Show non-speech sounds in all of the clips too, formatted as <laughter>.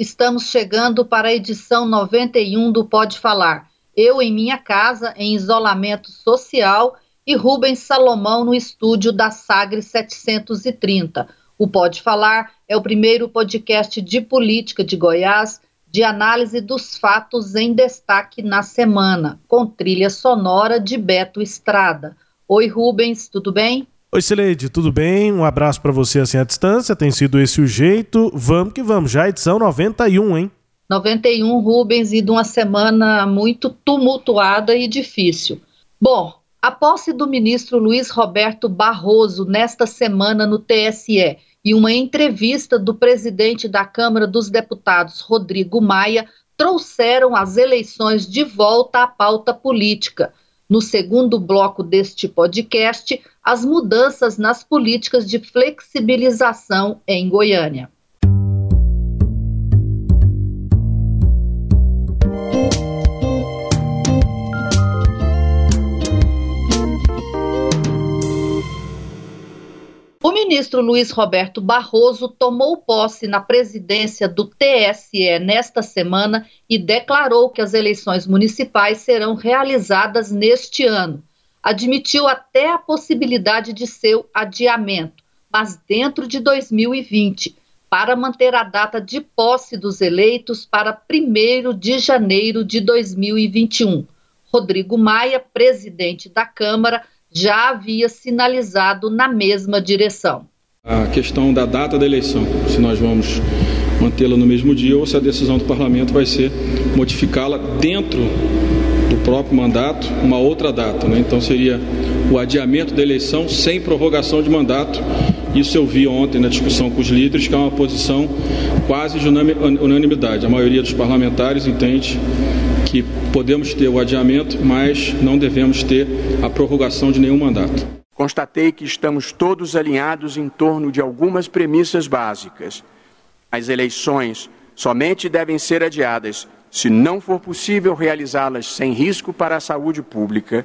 Estamos chegando para a edição 91 do Pode Falar. Eu em minha casa, em isolamento social, e Rubens Salomão no estúdio da Sagre 730. O Pode Falar é o primeiro podcast de política de Goiás, de análise dos fatos em destaque na semana, com trilha sonora de Beto Estrada. Oi, Rubens, tudo bem? Oi, Sileide, tudo bem? Um abraço para você assim à distância. Tem sido esse o jeito. Vamos que vamos, já edição 91, hein? 91, Rubens, e de uma semana muito tumultuada e difícil. Bom, a posse do ministro Luiz Roberto Barroso nesta semana no TSE e uma entrevista do presidente da Câmara dos Deputados, Rodrigo Maia, trouxeram as eleições de volta à pauta política. No segundo bloco deste podcast, as mudanças nas políticas de flexibilização em Goiânia. O ministro Luiz Roberto Barroso tomou posse na presidência do TSE nesta semana e declarou que as eleições municipais serão realizadas neste ano. Admitiu até a possibilidade de seu adiamento, mas dentro de 2020, para manter a data de posse dos eleitos para 1 de janeiro de 2021. Rodrigo Maia, presidente da Câmara, já havia sinalizado na mesma direção. A questão da data da eleição, se nós vamos mantê-la no mesmo dia ou se a decisão do parlamento vai ser modificá-la dentro do próprio mandato, uma outra data. Né? Então seria o adiamento da eleição sem prorrogação de mandato. Isso eu vi ontem na discussão com os líderes, que é uma posição quase de unanimidade. A maioria dos parlamentares entende que podemos ter o adiamento, mas não devemos ter a prorrogação de nenhum mandato. Constatei que estamos todos alinhados em torno de algumas premissas básicas. As eleições somente devem ser adiadas se não for possível realizá-las sem risco para a saúde pública.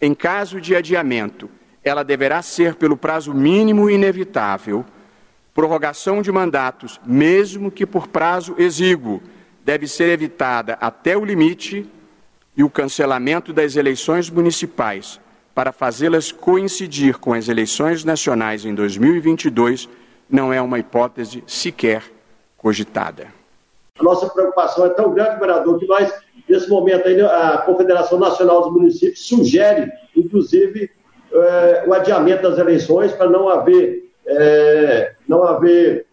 Em caso de adiamento, ela deverá ser pelo prazo mínimo inevitável. Prorrogação de mandatos, mesmo que por prazo exíguo, deve ser evitada até o limite e o cancelamento das eleições municipais para fazê-las coincidir com as eleições nacionais em 2022 não é uma hipótese sequer cogitada. A nossa preocupação é tão grande, governador, que nós, nesse momento, a Confederação Nacional dos Municípios sugere, inclusive, eh, o adiamento das eleições para não haver, eh, não haver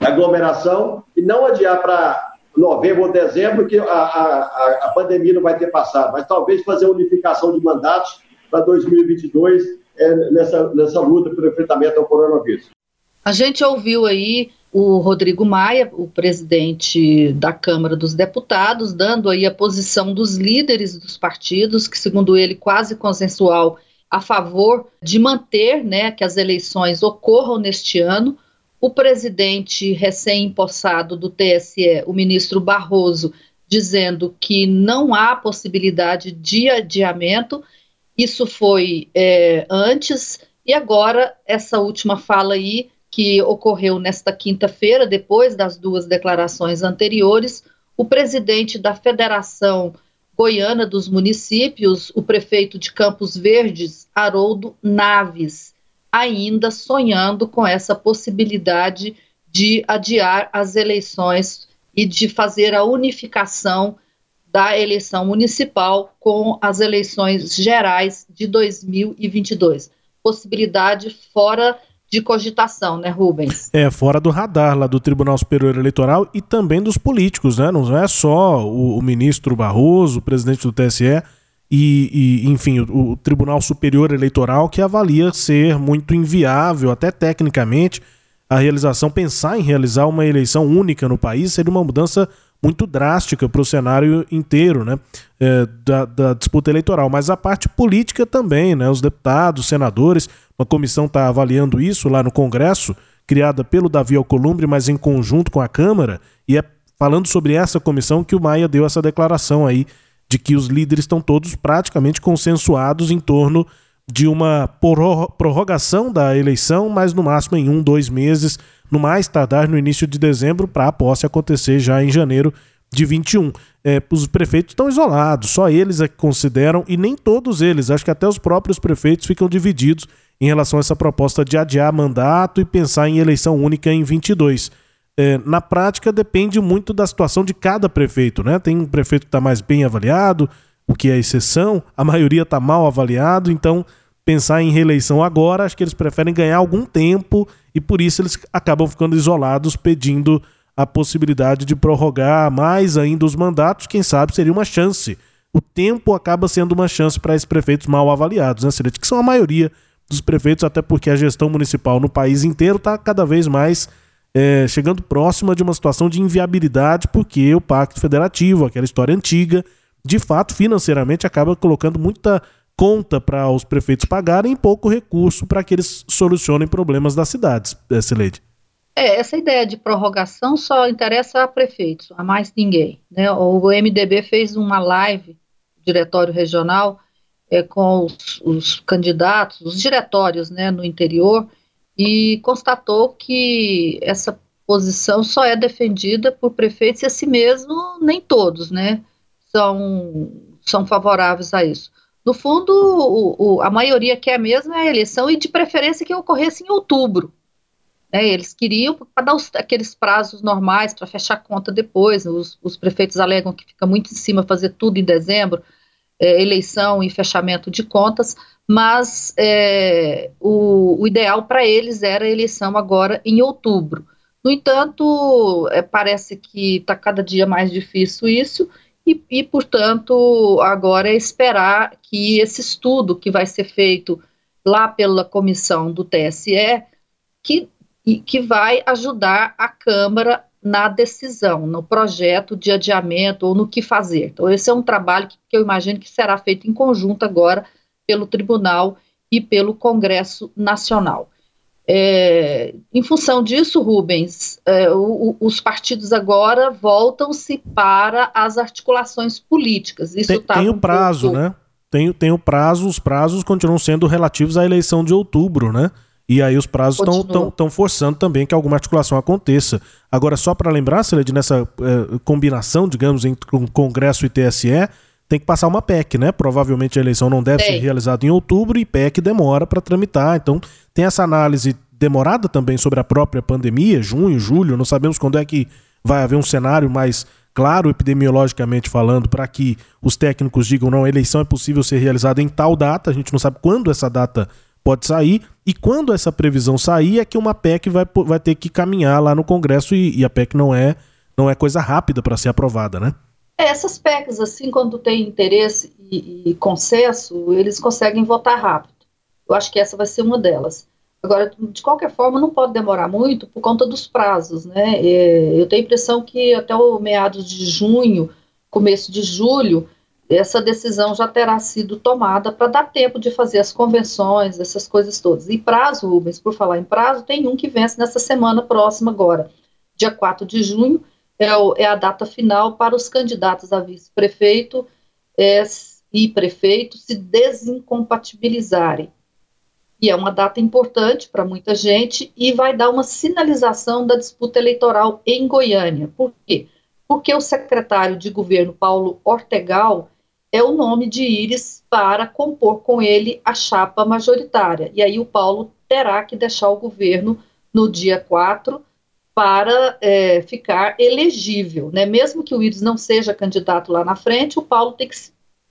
aglomeração e não adiar para novembro ou dezembro, que a, a, a pandemia não vai ter passado, mas talvez fazer unificação de mandatos para 2022 é, nessa, nessa luta pelo enfrentamento ao coronavírus. A gente ouviu aí o Rodrigo Maia, o presidente da Câmara dos Deputados, dando aí a posição dos líderes dos partidos, que segundo ele quase consensual a favor de manter, né, que as eleições ocorram neste ano o presidente recém-impossado do TSE, o ministro Barroso, dizendo que não há possibilidade de adiamento. Isso foi é, antes, e agora essa última fala aí, que ocorreu nesta quinta-feira, depois das duas declarações anteriores, o presidente da Federação Goiana dos Municípios, o prefeito de Campos Verdes, Haroldo Naves, ainda sonhando com essa possibilidade de adiar as eleições e de fazer a unificação da eleição municipal com as eleições gerais de 2022. Possibilidade fora de cogitação, né, Rubens? É, fora do radar lá do Tribunal Superior Eleitoral e também dos políticos, né? Não é só o, o ministro Barroso, o presidente do TSE, e, e enfim, o, o, Tribunal Superior Eleitoral que avalia ser muito inviável, até tecnicamente, a realização, pensar em realizar uma eleição única no país seria uma mudança muito drástica para o cenário inteiro né, é, da, da, disputa eleitoral. Mas a parte política também, né, os deputados, senadores, uma comissão está avaliando isso lá no Congresso, criada pelo Davi Alcolumbre, mas em conjunto com a Câmara, e é falando sobre essa comissão que o Maia deu essa declaração aí de que os líderes estão todos praticamente consensuados em torno de uma prorrogação da eleição, mas no máximo em um, dois meses, no mais tardar no início de dezembro, para a posse acontecer já em janeiro de 21. É, os prefeitos estão isolados, só eles é que consideram, e nem todos eles, acho que até os próprios prefeitos ficam divididos em relação a essa proposta de adiar mandato e pensar em eleição única em 22. É, na prática, depende muito da situação de cada prefeito, né? Tem um prefeito que está mais bem avaliado, o que é exceção, a maioria está mal avaliado, então pensar em reeleição agora, acho que eles preferem ganhar algum tempo e por isso eles acabam ficando isolados, pedindo a possibilidade de prorrogar mais ainda os mandatos, quem sabe seria uma chance. O tempo acaba sendo uma chance para esses prefeitos mal avaliados, né, Celeste? Que são a maioria dos prefeitos, até porque a gestão municipal no país inteiro está cada vez mais é, chegando próxima de uma situação de inviabilidade, porque o Pacto Federativo, aquela história antiga, de fato, financeiramente, acaba colocando muita conta para os prefeitos pagarem e pouco recurso para que eles solucionem problemas das cidades, eh, Celede. É, essa ideia de prorrogação só interessa a prefeitos, a mais ninguém. Né? O MDB fez uma live, diretório regional, é, com os, os, candidatos, os diretórios né, no interior, e constatou que essa posição só é defendida por prefeitos e assim mesmo nem todos, né? são, são favoráveis a isso. No fundo, o, o, a maioria quer mesmo é a eleição e de preferência que ocorresse em outubro. Né, eles queriam para dar os, aqueles prazos normais para fechar conta depois. Os, os, prefeitos alegam que fica muito em cima fazer tudo em dezembro, é, eleição e fechamento de contas, mas é, o, o, ideal para eles era a eleição agora em outubro. No entanto, é, parece que está cada dia mais difícil isso, e, e, portanto, agora é esperar que esse estudo que vai ser feito lá pela comissão do TSE, que, que vai ajudar a Câmara na decisão, no projeto de adiamento ou no que fazer. Então, esse é um trabalho que, que eu imagino que será feito em conjunto agora pelo Tribunal e pelo Congresso Nacional. É, em função disso, Rubens, é, o, os partidos agora voltam-se para as articulações políticas. Isso tem, tá tem o prazo, pouco... né? Tem, tem o prazo, os prazos continuam sendo relativos à eleição de outubro, né? E aí os prazos estão forçando também que alguma articulação aconteça. Agora, só para lembrar, Celede, nessa é, combinação, digamos, entre o Congresso e TSE, tem que passar uma PEC, né? Provavelmente a eleição não deve ser realizada em outubro e PEC demora para tramitar. Então tem essa análise demorada também sobre a própria pandemia, junho, julho, não sabemos quando é que vai haver um cenário mais claro epidemiologicamente falando para que os técnicos digam não, a eleição é possível ser realizada em tal data, a gente não sabe quando essa data pode sair, e quando essa previsão sair é que uma PEC vai, vai ter que caminhar lá no Congresso e, e a PEC não é, não é coisa rápida para ser aprovada, né? É, essas PECs, assim, quando tem interesse e, e consenso, eles conseguem votar rápido. Eu acho que essa vai ser uma delas. Agora, de qualquer forma, não pode demorar muito por conta dos prazos, né? É, eu tenho a impressão que até o meados de junho, começo de julho, essa decisão já terá sido tomada para dar tempo de fazer as convenções, essas coisas todas. E prazo, Rubens, por falar em prazo, tem um que vence nessa semana próxima agora, dia 4 de junho, é, o, é a data final para os candidatos a vice-prefeito é, e prefeito se desincompatibilizarem. E é uma data importante para muita gente e vai dar uma sinalização da disputa eleitoral em Goiânia. Por quê? Porque o secretário de governo Paulo Ortegal é o nome de Íris para compor com ele a chapa majoritária. E aí o Paulo terá que deixar o governo no dia 4 para é, ficar elegível, né? Mesmo que o Iris não seja candidato lá na frente, o Paulo tem que,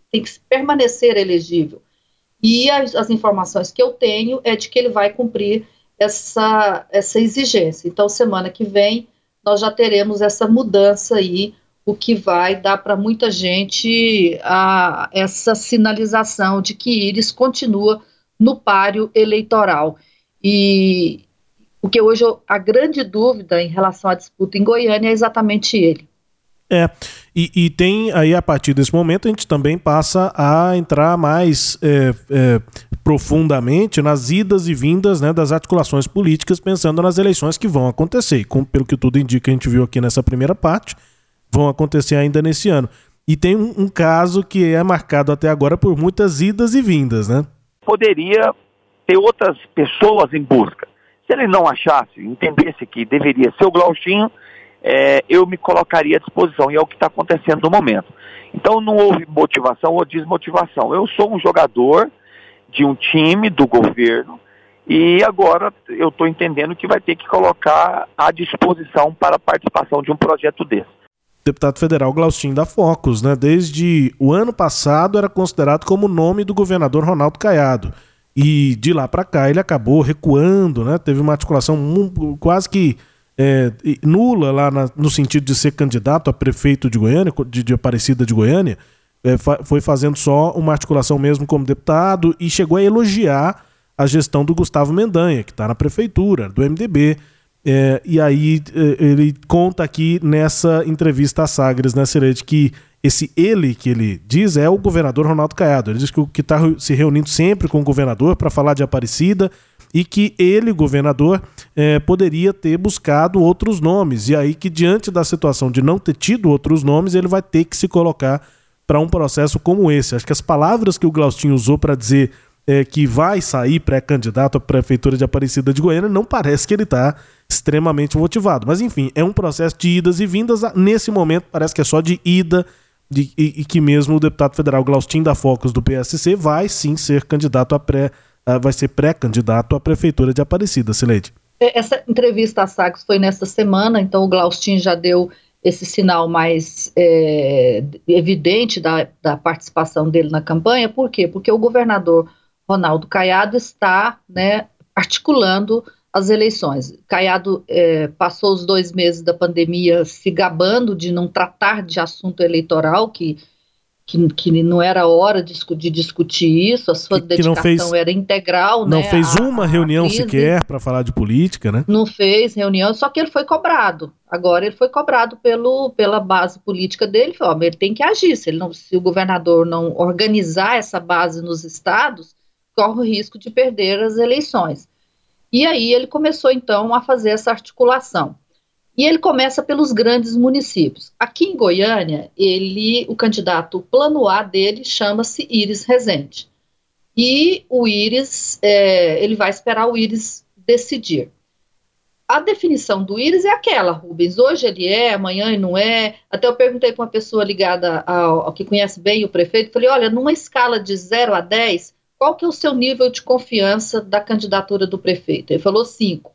tem que permanecer elegível. E as, as, informações que eu tenho é de que ele vai cumprir essa, essa exigência. Então, semana que vem, nós já teremos essa mudança aí, o que vai dar para muita gente a, essa sinalização de que Iris continua no páreo eleitoral. E, porque hoje a grande dúvida em relação à disputa em Goiânia é exatamente ele. É, e, e, tem aí a partir desse momento a gente também passa a entrar mais é, é, profundamente nas idas e vindas né, das articulações políticas, pensando nas eleições que vão acontecer. como, pelo que tudo indica, a gente viu aqui nessa primeira parte, vão acontecer ainda nesse ano. E tem um, um caso que é marcado até agora por muitas idas e vindas, né? Poderia ter outras pessoas em busca. Se ele não achasse, entendesse que deveria ser o Glaustinho, é, eu me colocaria à disposição, e é o que está acontecendo no momento. Então não houve motivação ou desmotivação. Eu sou um jogador de um time do governo e agora eu estou entendendo que vai ter que colocar à disposição para a participação de um projeto desse. Deputado federal Glaustin da Focus, né? Desde o ano passado era considerado como nome do governador Ronaldo Caiado. E de lá para cá ele acabou recuando, né? Teve uma articulação quase que é, nula lá na, no sentido de ser candidato a prefeito de Goiânia, de, de Aparecida de Goiânia, é, fa, foi fazendo só uma articulação mesmo como deputado e chegou a elogiar a gestão do Gustavo Mendanha, que está na prefeitura, do MDB. É, e aí é, ele conta aqui nessa entrevista a Sagres, né, Serede, que esse ele que ele diz é o governador Ronaldo Caiado. Ele diz que está se reunindo sempre com o governador para falar de Aparecida e que ele, governador, é, poderia ter buscado outros nomes. E aí que, diante da situação de não ter tido outros nomes, ele vai ter que se colocar para um processo como esse. Acho que as palavras que o Glaustinho usou para dizer é, que vai sair pré-candidato à prefeitura de Aparecida de Goiânia, não parece que ele está extremamente motivado. Mas enfim, é um processo de idas e vindas. Nesse momento, parece que é só de ida de, e, e, que mesmo o deputado federal Glaustin da Focus do PSC vai sim ser candidato a pré uh, vai ser pré-candidato à Prefeitura de Aparecida, Sileide. É, essa entrevista a Sagres foi nesta semana, então o Glaustin já deu esse sinal mais é, evidente da, da participação dele na campanha. Por quê? Porque o governador Ronaldo Caiado está né, articulando as eleições. Caiado é, passou os dois meses da pandemia se gabando de não tratar de assunto eleitoral, que que, que não era hora de, de discutir isso, a sua que, dedicação que fez, era integral. Não né, fez uma a, reunião a sequer para falar de política, né? Não fez reunião, só que ele foi cobrado. Agora ele foi cobrado pelo, pela base política dele. Falou, ele tem que agir. Se, não, se o governador não organizar essa base nos estados, corre o risco de perder as eleições. E aí ele começou então a fazer essa articulação. E ele começa pelos grandes municípios. Aqui em Goiânia, ele, o candidato plano A dele chama-se Iris Rezende. E o Iris, é, ele vai esperar o Iris decidir. A definição do Iris é aquela, Rubens. Hoje ele é, amanhã ele não é. Até eu perguntei para uma pessoa ligada ao, ao, que conhece bem o prefeito, falei, olha, numa escala de 0 a 10, qual que é o seu nível de confiança da candidatura do prefeito? Ele falou 5.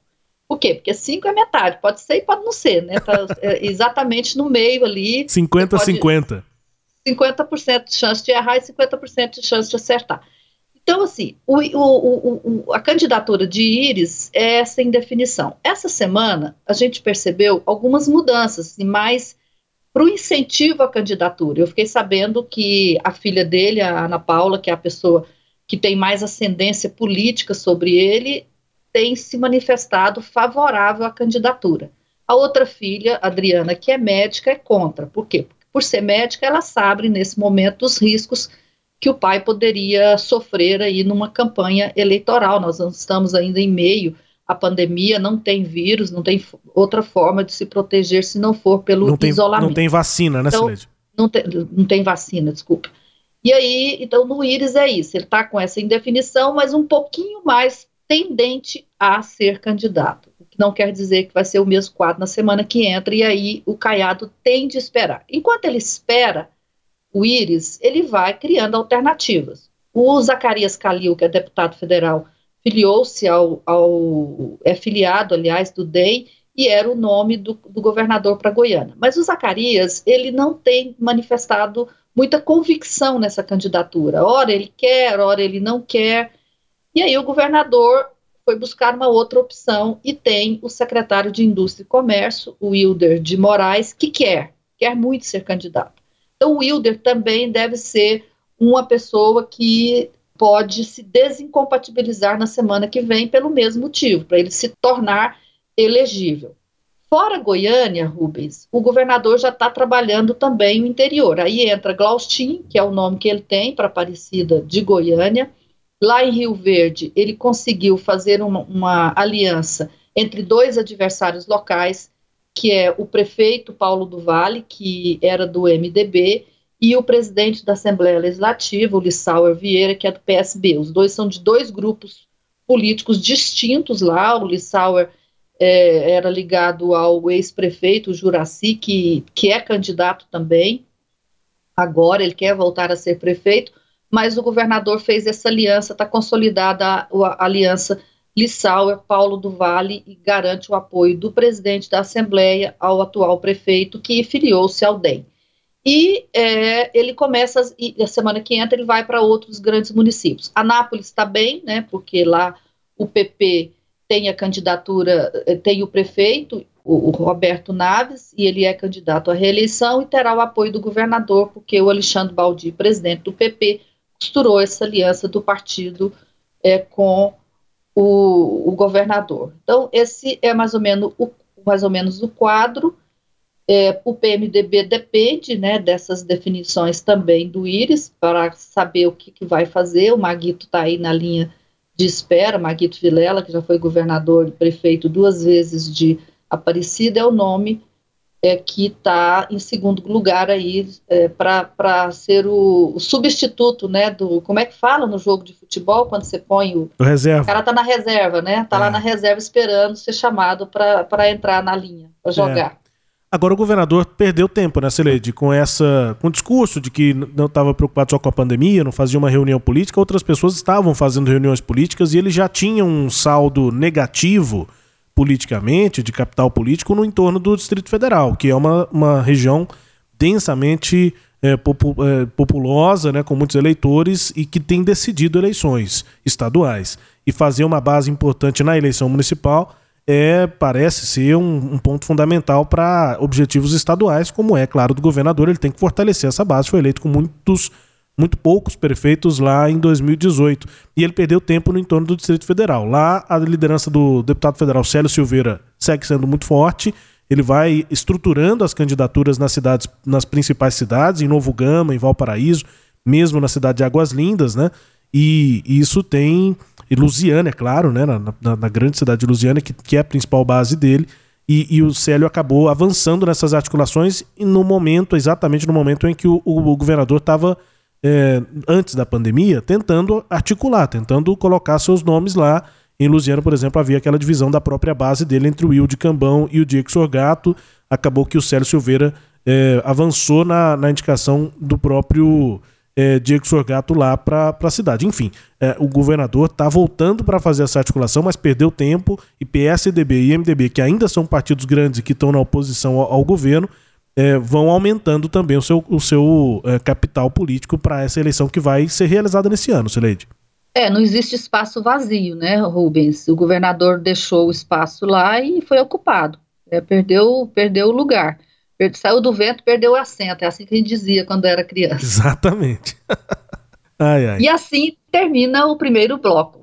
Por quê? Porque 5 é metade, pode ser e pode não ser, né? Tá é, exatamente no meio ali. 50-50. 50% de chance de errar e 50% de chance de acertar. Então, assim, o, o, o, a candidatura de Íris é sem definição. Essa semana, a gente percebeu algumas mudanças, e mais para o incentivo à candidatura. Eu fiquei sabendo que a filha dele, a Ana Paula, que é a pessoa que tem mais ascendência política sobre ele, tem se manifestado favorável à candidatura. A outra filha, Adriana, que é médica, é contra. Por quê? Porque por ser médica, ela sabe nesse momento os riscos que o pai poderia sofrer aí numa campanha eleitoral. Nós não estamos ainda em meio à pandemia, não tem vírus, não tem outra forma de se proteger se não for pelo não tem, isolamento. Não tem vacina, né, então, não tem, não tem vacina, desculpa. E aí, então, no Íris é isso, ele está com essa indefinição, mas um pouquinho mais tendente a ser candidato. O que não quer dizer que vai ser o mesmo quadro na semana que entra, e aí o Caiado tem de esperar. Enquanto ele espera, o Íris, ele vai criando alternativas. O Zacarias Calil, que é deputado federal, filiou-se ao, ao, é filiado, aliás, do DEI, e era o nome do, do governador para Goiânia. Mas o Zacarias, ele não tem manifestado muita convicção nessa candidatura. Ora ele quer, ora ele não quer. E aí o governador foi buscar uma outra opção e tem o secretário de Indústria e Comércio, o Wilder de Moraes, que quer, quer muito ser candidato. Então o Wilder também deve ser uma pessoa que pode se desincompatibilizar na semana que vem pelo mesmo motivo, para ele se tornar elegível. Fora Goiânia, Rubens, o governador já está trabalhando também o interior. Aí entra Glaustin, que é o nome que ele tem para Aparecida de Goiânia. Lá em Rio Verde, ele conseguiu fazer uma, uma aliança entre dois adversários locais, que é o prefeito Paulo do Vale, que era do MDB, e o presidente da Assembleia Legislativa, o Lissauer Vieira, que é do PSB. Os dois são de dois grupos políticos distintos lá. O Lissauer é, era ligado ao ex-prefeito Juraci, que, que é candidato também. Agora ele quer voltar a ser prefeito, mas o governador fez essa aliança, está consolidada a, a, aliança Lissauer, Paulo do Vale, e garante o apoio do presidente da Assembleia ao atual prefeito, que filiou-se ao DEM. E é, ele começa, e a semana que entra ele vai para outros grandes municípios. Anápolis está bem, né, porque lá o PP tem a candidatura, eh, tem o prefeito, o, Roberto Naves, e ele é candidato à reeleição e terá o apoio do governador, porque o Alexandre Baldi, presidente do PP, costurou essa aliança do partido é, com o, o, governador. Então, esse é mais ou menos o, mais ou menos o quadro. É, o PMDB depende né, dessas definições também do Íris para saber o que, que vai fazer. O Maguito está aí na linha de espera, Maguito Vilela, que já foi governador e prefeito duas vezes de Aparecida, é o nome é, que está em segundo lugar aí é, para ser o, o, substituto, né, do, como é que fala no jogo de futebol, quando você põe o... o reserva. O cara tá na reserva, né, tá é. lá na reserva esperando ser chamado para entrar na linha, para é. Agora o governador perdeu tempo, né, Celede, com essa, com o discurso de que não estava preocupado só com a pandemia, não fazia uma reunião política, outras pessoas estavam fazendo reuniões políticas e ele já tinha um saldo negativo politicamente, de capital político, no entorno do Distrito Federal, que é uma, uma região densamente é, popu, é, populosa, né, com muitos eleitores e que tem decidido eleições estaduais. E fazer uma base importante na eleição municipal é, parece ser um, um ponto fundamental para objetivos estaduais, como é, claro, do governador. Ele tem que fortalecer essa base. Foi eleito com muitos, muito poucos prefeitos lá em 2018. E ele perdeu tempo no entorno do Distrito Federal. Lá, a liderança do deputado federal Célio Silveira segue sendo muito forte. Ele vai estruturando as candidaturas nas cidades, nas principais cidades, em Novo Gama, em Valparaíso, mesmo na cidade de Águas Lindas, né? E isso tem e Lusiana, é claro, né, na, na, na grande cidade de Lusiana, que, que, é a principal base dele. E, e, o Célio acabou avançando nessas articulações no momento, exatamente no momento em que o, o, o governador estava, é, antes da pandemia, tentando articular, tentando colocar seus nomes lá. Em Lusiana, por exemplo, havia aquela divisão da própria base dele entre o Will de Cambão e o Diego Sorgato. Acabou que o Célio Silveira é, avançou na, na indicação do próprio é, Diego Sorgato lá para a cidade. Enfim, é, o governador está voltando para fazer essa articulação, mas perdeu tempo e PSDB e MDB, que ainda são partidos grandes e que estão na oposição ao, ao governo, é, vão aumentando também o seu, o seu é, capital político para essa eleição que vai ser realizada nesse ano, Sileide. É, não existe espaço vazio, né, Rubens? O governador deixou o espaço lá e foi ocupado. É, perdeu, perdeu o lugar. Saiu do vento, perdeu o assento. É assim que a gente dizia quando era criança. Exatamente. <laughs> ai, ai. E assim termina o primeiro bloco.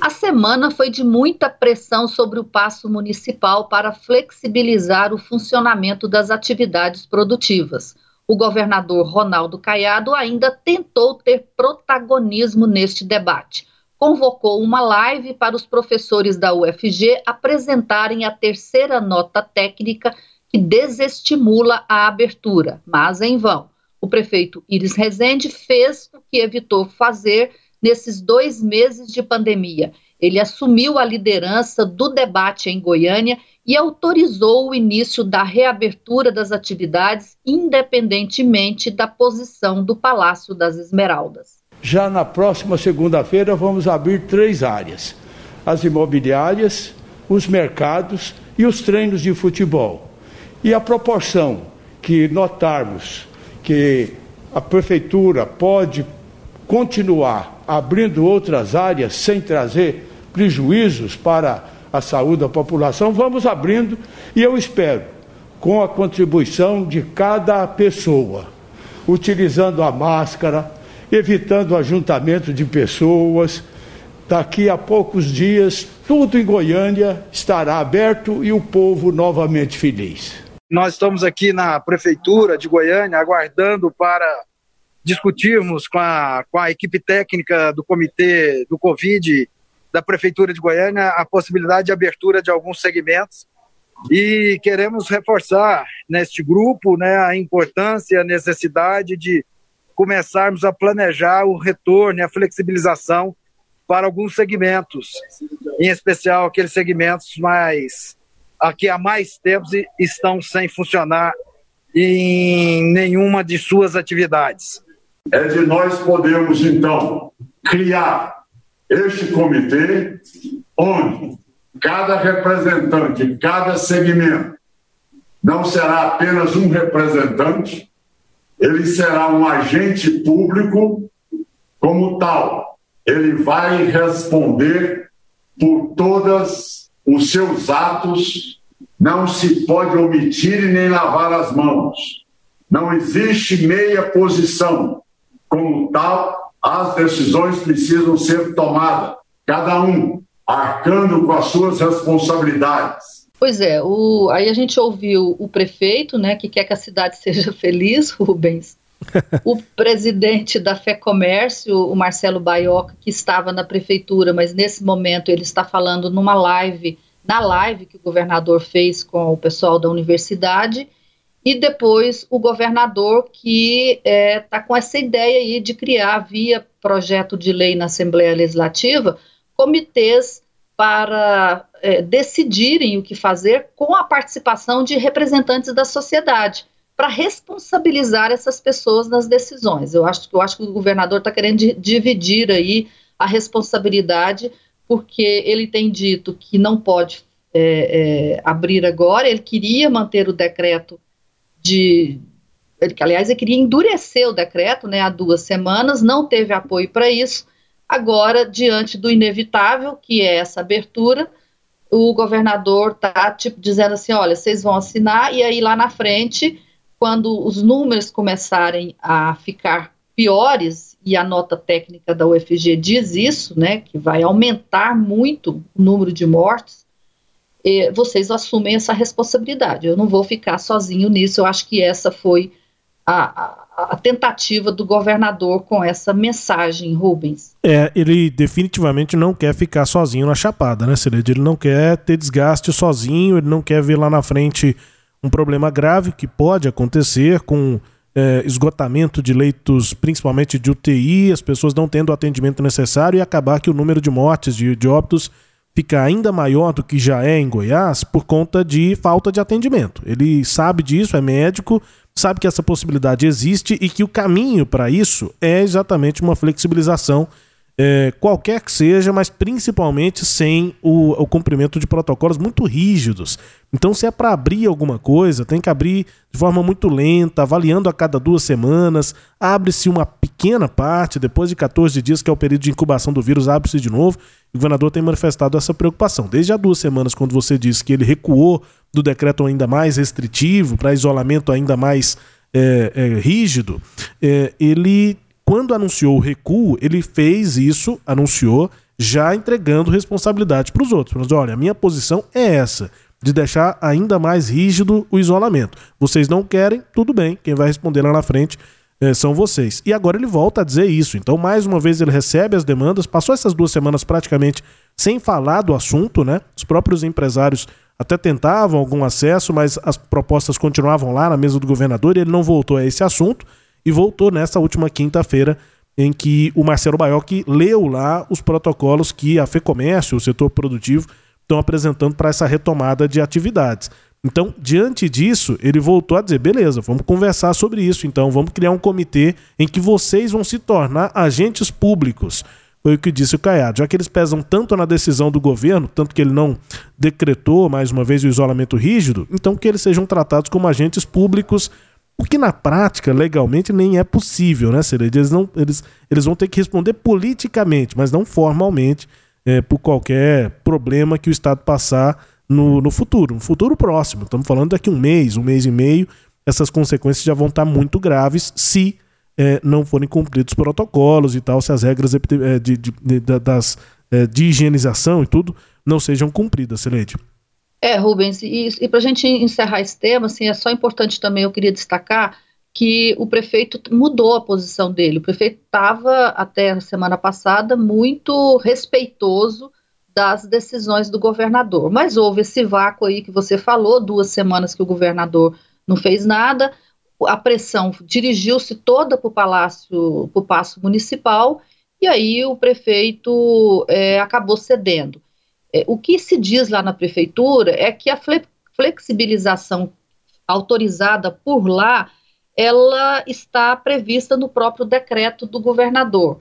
A semana foi de muita pressão sobre o passo municipal para flexibilizar o funcionamento das atividades produtivas o governador Ronaldo Caiado ainda tentou ter protagonismo neste debate. Convocou uma live para os professores da UFG apresentarem a terceira nota técnica que desestimula a abertura, mas em vão. O prefeito Iris Rezende fez o que evitou fazer nesses dois meses de pandemia. Ele assumiu a liderança do debate em Goiânia e autorizou o início da reabertura das atividades, independentemente da posição do Palácio das Esmeraldas. Já na próxima segunda-feira, vamos abrir três áreas: as imobiliárias, os mercados e os treinos de futebol. E a proporção que notarmos que a prefeitura pode continuar abrindo outras áreas sem trazer prejuízos para a saúde da população, vamos abrindo e eu espero com a contribuição de cada pessoa, utilizando a máscara, evitando o ajuntamento de pessoas. Daqui a poucos dias, tudo em Goiânia estará aberto e o povo novamente feliz. Nós estamos aqui na Prefeitura de Goiânia aguardando para discutirmos com a, com a equipe técnica do Comitê do Covid da Prefeitura de Goiânia a possibilidade de abertura de alguns segmentos e queremos reforçar neste grupo né, a importância a necessidade de começarmos a planejar o retorno e a flexibilização para alguns segmentos, em especial aqueles segmentos mais aqui há mais tempo estão sem funcionar em nenhuma de suas atividades. É de nós podermos então criar este comitê onde cada representante, cada segmento, não será apenas um representante, ele será um agente público como tal. Ele vai responder por todos os seus atos, não se pode omitir e nem lavar as mãos. Não existe meia posição. Como tal, as decisões precisam ser tomadas, cada um arcando com as suas responsabilidades. Pois é, o, aí a gente ouviu o prefeito, né, que quer que a cidade <laughs> seja feliz, Rubens, o presidente da Fé Comércio, o Marcelo Baioca, que estava na prefeitura, mas nesse momento ele está falando numa live, na live que o governador fez com o pessoal da universidade, e depois o governador que está é, tá com essa ideia aí de criar, via projeto de lei na Assembleia Legislativa, comitês para é, decidirem o que fazer com a participação de representantes da sociedade para responsabilizar essas pessoas nas decisões. Eu acho, eu acho que o governador está querendo dividir aí a responsabilidade, porque ele tem dito que não pode é, é, abrir agora, ele queria manter o decreto de. Ele, aliás, ele queria endurecer o decreto né, há duas semanas, não teve apoio para isso Agora, diante do inevitável, que é essa abertura, o governador está tipo, dizendo assim: olha, vocês vão assinar, e aí lá na frente, quando os números começarem a ficar piores, e a nota técnica da UFG diz isso, né, que vai aumentar muito o número de mortes, vocês assumem essa responsabilidade. Eu não vou ficar sozinho nisso, eu acho que essa foi a, a, tentativa do governador com essa mensagem, Rubens. É, ele definitivamente não quer ficar sozinho na chapada, né, Celede? Ele não quer ter desgaste sozinho, ele não quer ver lá na frente um problema grave que pode acontecer com é, esgotamento de leitos, principalmente de UTI, as pessoas não tendo o atendimento necessário e acabar que o número de mortes, de, de óbitos, fica ainda maior do que já é em Goiás por conta de falta de atendimento. Ele sabe disso, é médico, sabe que essa possibilidade existe e que o caminho para isso é exatamente uma flexibilização, é, qualquer que seja, mas principalmente sem o, o cumprimento de protocolos muito rígidos. Então, se é para abrir alguma coisa, tem que abrir de forma muito lenta, avaliando a cada duas semanas. Abre-se uma pequena parte, depois de 14 dias, que é o período de incubação do vírus, abre-se de novo. O governador tem manifestado essa preocupação. Desde há duas semanas, quando você disse que ele recuou do decreto ainda mais restritivo, para isolamento ainda mais é, é, rígido, é, ele, quando anunciou o recuo, ele fez isso, anunciou, já entregando responsabilidade para os outros. Mas olha, a minha posição é essa, de deixar ainda mais rígido o isolamento. Vocês não querem, tudo bem, quem vai responder lá na frente é, são vocês. E agora ele volta a dizer isso. Então, mais uma vez, ele recebe as demandas, passou essas duas semanas praticamente sem falar do assunto, né? Os próprios empresários até tentavam algum acesso, mas as propostas continuavam lá na mesa do governador e ele não voltou a esse assunto e voltou nessa última quinta-feira em que o Marcelo Baiocchi leu lá os protocolos que a FEComércio, o setor produtivo, estão apresentando para essa retomada de atividades. Então, diante disso, ele voltou a dizer: beleza, vamos conversar sobre isso. Então, vamos criar um comitê em que vocês vão se tornar agentes públicos foi o que disse o Caiado. Já que eles pesam tanto na decisão do governo, tanto que ele não decretou mais uma vez o isolamento rígido, então que eles sejam tratados como agentes públicos, o que na prática, legalmente, nem é possível, né, Cereja? Eles, eles, eles vão ter que responder politicamente, mas não formalmente, é, por qualquer problema que o Estado passar no, no futuro, no futuro próximo. Estamos falando daqui um mês, um mês e meio, essas consequências já vão estar muito graves se é, não forem cumpridos protocolos e tal, se as regras de, de, de, de das, é, de higienização e tudo não sejam cumpridas, Celede. É, Rubens, e, e para a gente encerrar esse tema, assim, é só importante também, eu queria destacar que o prefeito mudou a posição dele. O prefeito estava, até a semana passada, muito respeitoso das decisões do governador. Mas houve esse vácuo aí que você falou, duas semanas que o governador não fez nada, a pressão dirigiu-se toda para o Palácio, para o Paço Municipal, e aí o prefeito é, acabou cedendo. É, o que se diz lá na prefeitura é que a flexibilização autorizada por lá, ela está prevista no próprio decreto do governador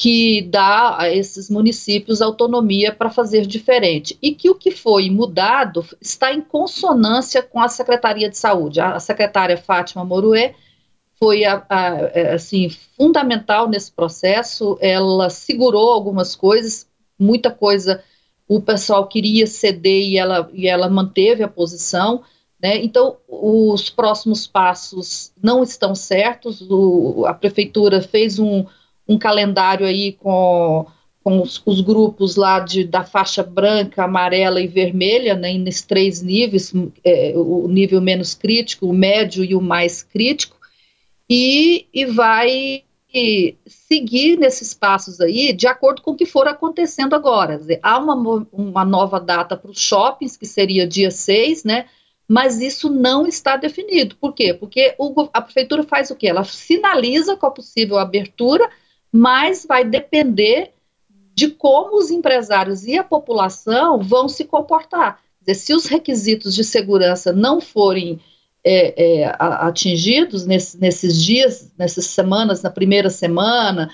que dá a esses municípios autonomia para fazer diferente. E que o que foi mudado está em consonância com a Secretaria de Saúde. A, secretária Fátima Moruê foi a, a, é, assim, fundamental nesse processo, ela segurou algumas coisas, muita coisa o pessoal queria ceder e ela, e ela manteve a posição. Né? Então, os próximos passos não estão certos. O, a prefeitura fez um, um calendário aí com, com os, os, grupos lá de, da faixa branca, amarela e vermelha, né, nesses três níveis, é, o nível menos crítico, o médio e o mais crítico, e, e vai seguir nesses passos aí de acordo com o que for acontecendo agora. Dizer, há uma, uma nova data para os shoppings, que seria dia 6, né? Mas isso não está definido. Por quê? Porque o, a prefeitura faz o quê? Ela sinaliza com a possível abertura, mas vai depender de como os empresários e a população vão se comportar. Dizer, se os requisitos de segurança não forem é, é, atingidos nesse, nesses dias, nessas semanas, na primeira semana,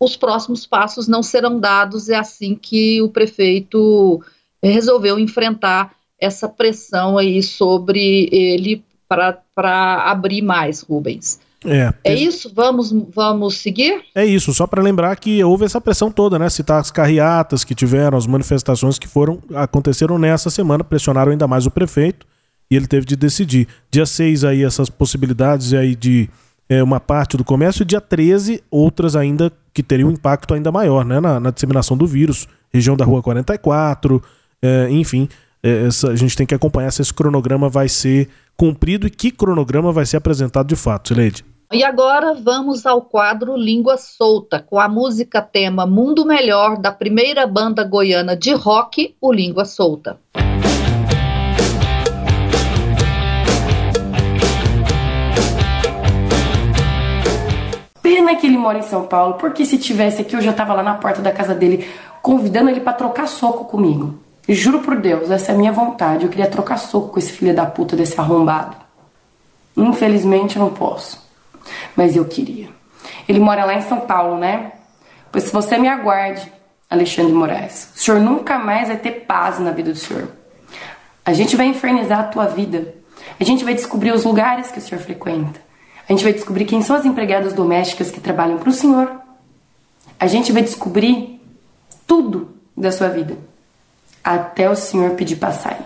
os próximos passos não serão dados. É assim que o prefeito resolveu enfrentar essa pressão aí sobre ele para abrir mais, Rubens. É, é isso? Vamos, vamos seguir? É isso, só para lembrar que houve essa pressão toda, né? Citar as carreatas que tiveram, as manifestações que foram aconteceram nessa semana, pressionaram ainda mais o prefeito e ele teve de decidir. Dia 6 aí essas possibilidades aí de é, uma parte do comércio e dia 13 outras ainda que teriam um impacto ainda maior, né? Na, na disseminação do vírus, região da Rua 44, é, enfim, é, essa, a gente tem que acompanhar se esse cronograma vai ser cumprido e que cronograma vai ser apresentado de fato, Sileide. E agora vamos ao quadro Língua Solta, com a música tema Mundo Melhor da primeira banda goiana de rock, o Língua Solta. Pena que ele mora em São Paulo, porque se tivesse aqui eu já tava lá na porta da casa dele convidando ele para trocar soco comigo. Juro por Deus, essa é a minha vontade. Eu queria trocar soco com esse filho da puta desse arrombado. Infelizmente eu não posso. Mas eu queria. Ele mora lá em São Paulo, né? Pois se você me aguarde, Alexandre Moraes, o senhor nunca mais vai ter paz na vida do senhor. A gente vai infernizar a tua vida. A gente vai descobrir os lugares que o senhor frequenta. A gente vai descobrir quem são as empregadas domésticas que trabalham para o senhor. A gente vai descobrir tudo da sua vida até o senhor pedir sair.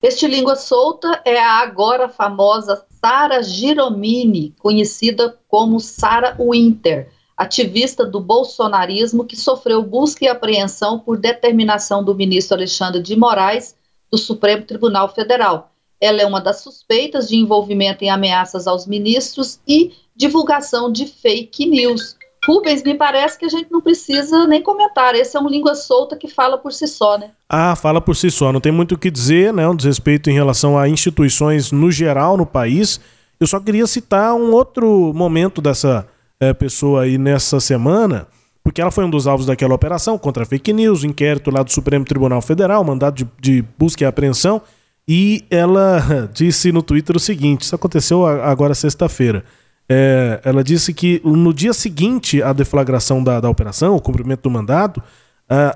Este Língua Solta é a agora famosa Sara Giromini, conhecida como Sara Winter, ativista do bolsonarismo que sofreu busca e apreensão por determinação do ministro Alexandre de Moraes do Supremo Tribunal Federal. Ela é uma das suspeitas de envolvimento em ameaças aos ministros e divulgação de fake news. Rubens, me parece que a gente não precisa nem comentar. Esse é um língua solta que fala por si só, né? Ah, fala por si só. Não tem muito o que dizer, né? Um desrespeito em relação a instituições no geral no país. Eu só queria citar um outro momento dessa é, pessoa aí nessa semana, porque ela foi um dos alvos daquela operação contra fake news, inquérito lá do Supremo Tribunal Federal, mandado de, de busca e apreensão. E ela <laughs> disse no Twitter o seguinte: isso aconteceu agora sexta-feira. É, ela disse que no dia seguinte à deflagração da, da operação, o cumprimento do mandado,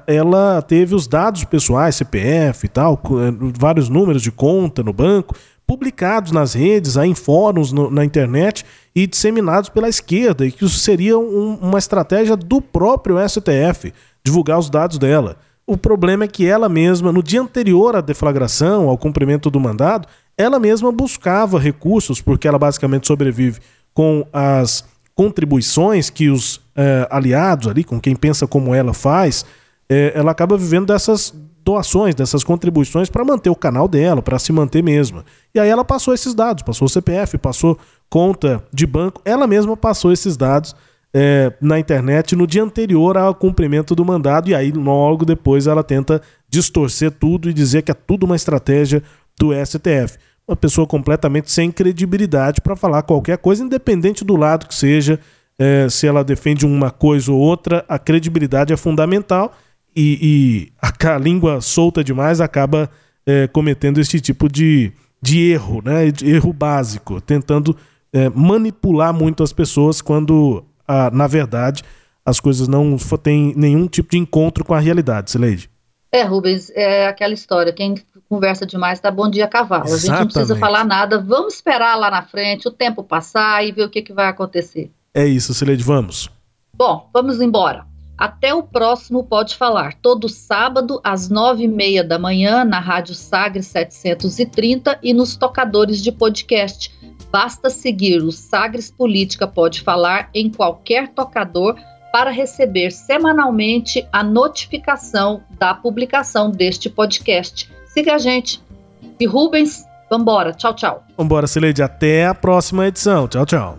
ela teve os dados pessoais, CPF e tal, é, vários números de conta no banco, publicados nas redes, em fóruns no, na internet e disseminados pela esquerda, e que isso seria um, uma estratégia do próprio STF, divulgar os dados dela. O problema é que ela mesma, no dia anterior à deflagração, ao cumprimento do mandado, ela mesma buscava recursos, porque ela basicamente sobrevive com as contribuições que os eh, aliados ali, com quem pensa como ela faz, eh, ela acaba vivendo dessas doações, dessas contribuições para manter o canal dela, para se manter mesma. E aí ela passou esses dados, passou o CPF, passou conta de banco, ela mesma passou esses dados é, na internet no dia anterior ao cumprimento do mandado, e aí logo depois ela tenta distorcer tudo e dizer que é tudo uma estratégia do STF. Uma pessoa completamente sem credibilidade para falar qualquer coisa, independente do lado que seja, é, se ela defende uma coisa ou outra, a credibilidade é fundamental e, e a, <laughs> a, língua solta demais acaba é, cometendo esse tipo de, de erro, né? De erro básico, tentando é, manipular muito as pessoas quando a, na verdade, as coisas não têm nenhum tipo de encontro com a realidade, Sileide. É, Rubens, é aquela história, quem conversa demais tá bom dia cavalo. Exatamente. A gente não precisa falar nada, vamos esperar lá na frente o tempo passar e ver o que, que vai acontecer. É isso, Sileide, vamos. Bom, vamos embora. Até o próximo Pode Falar, todo sábado às nove e meia da manhã na Rádio Sagre 730 e nos tocadores de podcast Basta seguir o Sagres Política Pode Falar em qualquer tocador para receber semanalmente a notificação da publicação deste podcast. Siga a gente. E Rubens, vambora. Tchau, tchau. Vambora, Sileide. Até a próxima edição. Tchau, tchau.